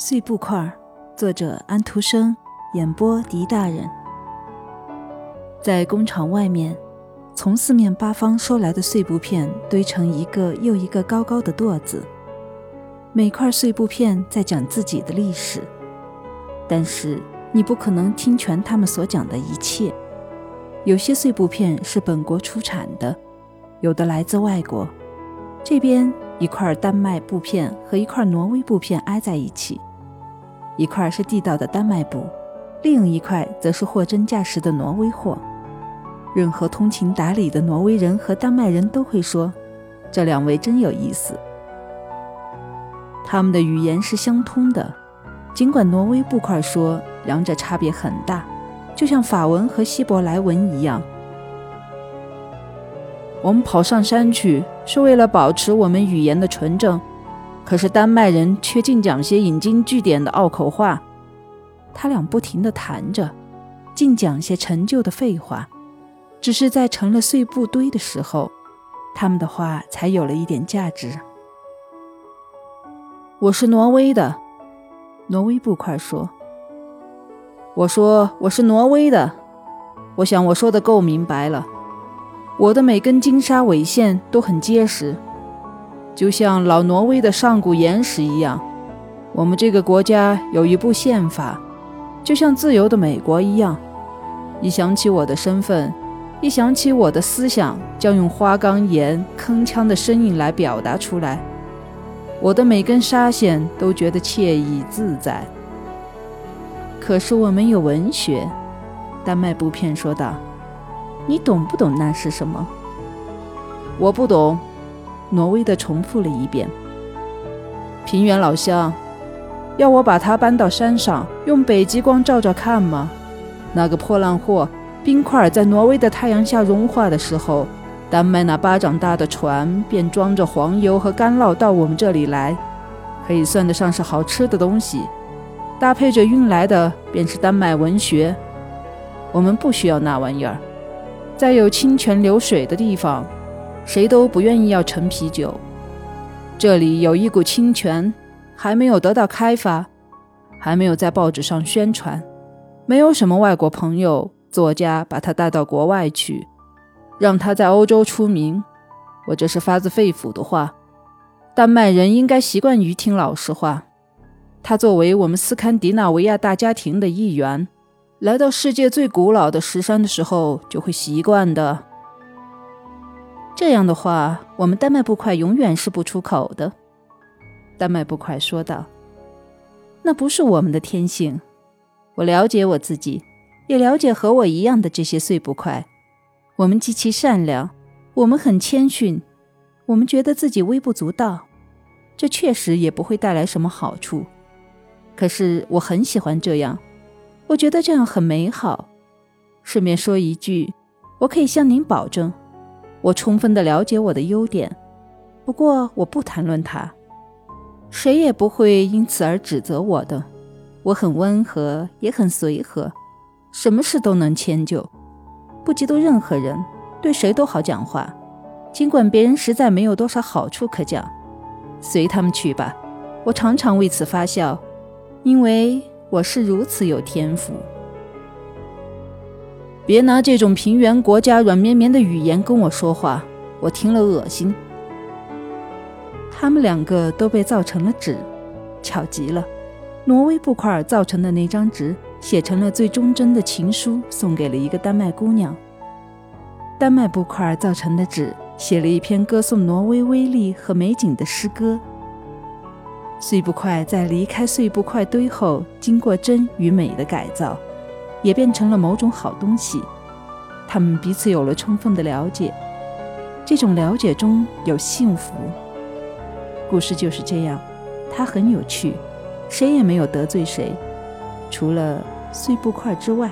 碎布块，作者安徒生，演播狄大人。在工厂外面，从四面八方收来的碎布片堆成一个又一个高高的垛子，每块碎布片在讲自己的历史，但是你不可能听全他们所讲的一切。有些碎布片是本国出产的，有的来自外国。这边一块丹麦布片和一块挪威布片挨在一起。一块是地道的丹麦布，另一块则是货真价实的挪威货。任何通情达理的挪威人和丹麦人都会说，这两位真有意思。他们的语言是相通的，尽管挪威布块说两者差别很大，就像法文和希伯来文一样。我们跑上山去是为了保持我们语言的纯正。可是丹麦人却净讲些引经据典的拗口话，他俩不停地谈着，净讲些陈旧的废话。只是在成了碎布堆的时候，他们的话才有了一点价值。我是挪威的，挪威布块说：“我说我是挪威的，我想我说的够明白了。我的每根金沙尾线都很结实。”就像老挪威的上古岩石一样，我们这个国家有一部宪法，就像自由的美国一样。一想起我的身份，一想起我的思想，将用花岗岩铿锵的声音来表达出来。我的每根纱线都觉得惬意自在。可是我没有文学，丹麦布片说道：“你懂不懂那是什么？”我不懂。挪威的重复了一遍。平原老乡，要我把它搬到山上，用北极光照照看吗？那个破烂货，冰块在挪威的太阳下融化的时候，丹麦那巴掌大的船便装着黄油和干酪到我们这里来，可以算得上是好吃的东西。搭配着运来的便是丹麦文学。我们不需要那玩意儿，在有清泉流水的地方。谁都不愿意要陈啤酒。这里有一股清泉，还没有得到开发，还没有在报纸上宣传，没有什么外国朋友、作家把他带到国外去，让他在欧洲出名。我这是发自肺腑的话。丹麦人应该习惯于听老实话。他作为我们斯堪的纳维亚大家庭的一员，来到世界最古老的石山的时候，就会习惯的。这样的话，我们丹麦布块永远是不出口的。”丹麦布块说道。“那不是我们的天性。我了解我自己，也了解和我一样的这些碎布块。我们极其善良，我们很谦逊，我们觉得自己微不足道。这确实也不会带来什么好处。可是我很喜欢这样，我觉得这样很美好。顺便说一句，我可以向您保证。”我充分的了解我的优点，不过我不谈论它，谁也不会因此而指责我的。我很温和，也很随和，什么事都能迁就，不嫉妒任何人，对谁都好讲话，尽管别人实在没有多少好处可讲，随他们去吧。我常常为此发笑，因为我是如此有天赋。别拿这种平原国家软绵绵的语言跟我说话，我听了恶心。他们两个都被造成了纸，巧极了。挪威布块造成的那张纸，写成了最忠贞的情书，送给了一个丹麦姑娘。丹麦布块造成的纸，写了一篇歌颂挪威威力和美景的诗歌。碎布块在离开碎布块堆后，经过真与美的改造。也变成了某种好东西，他们彼此有了充分的了解，这种了解中有幸福。故事就是这样，它很有趣，谁也没有得罪谁，除了碎布块之外。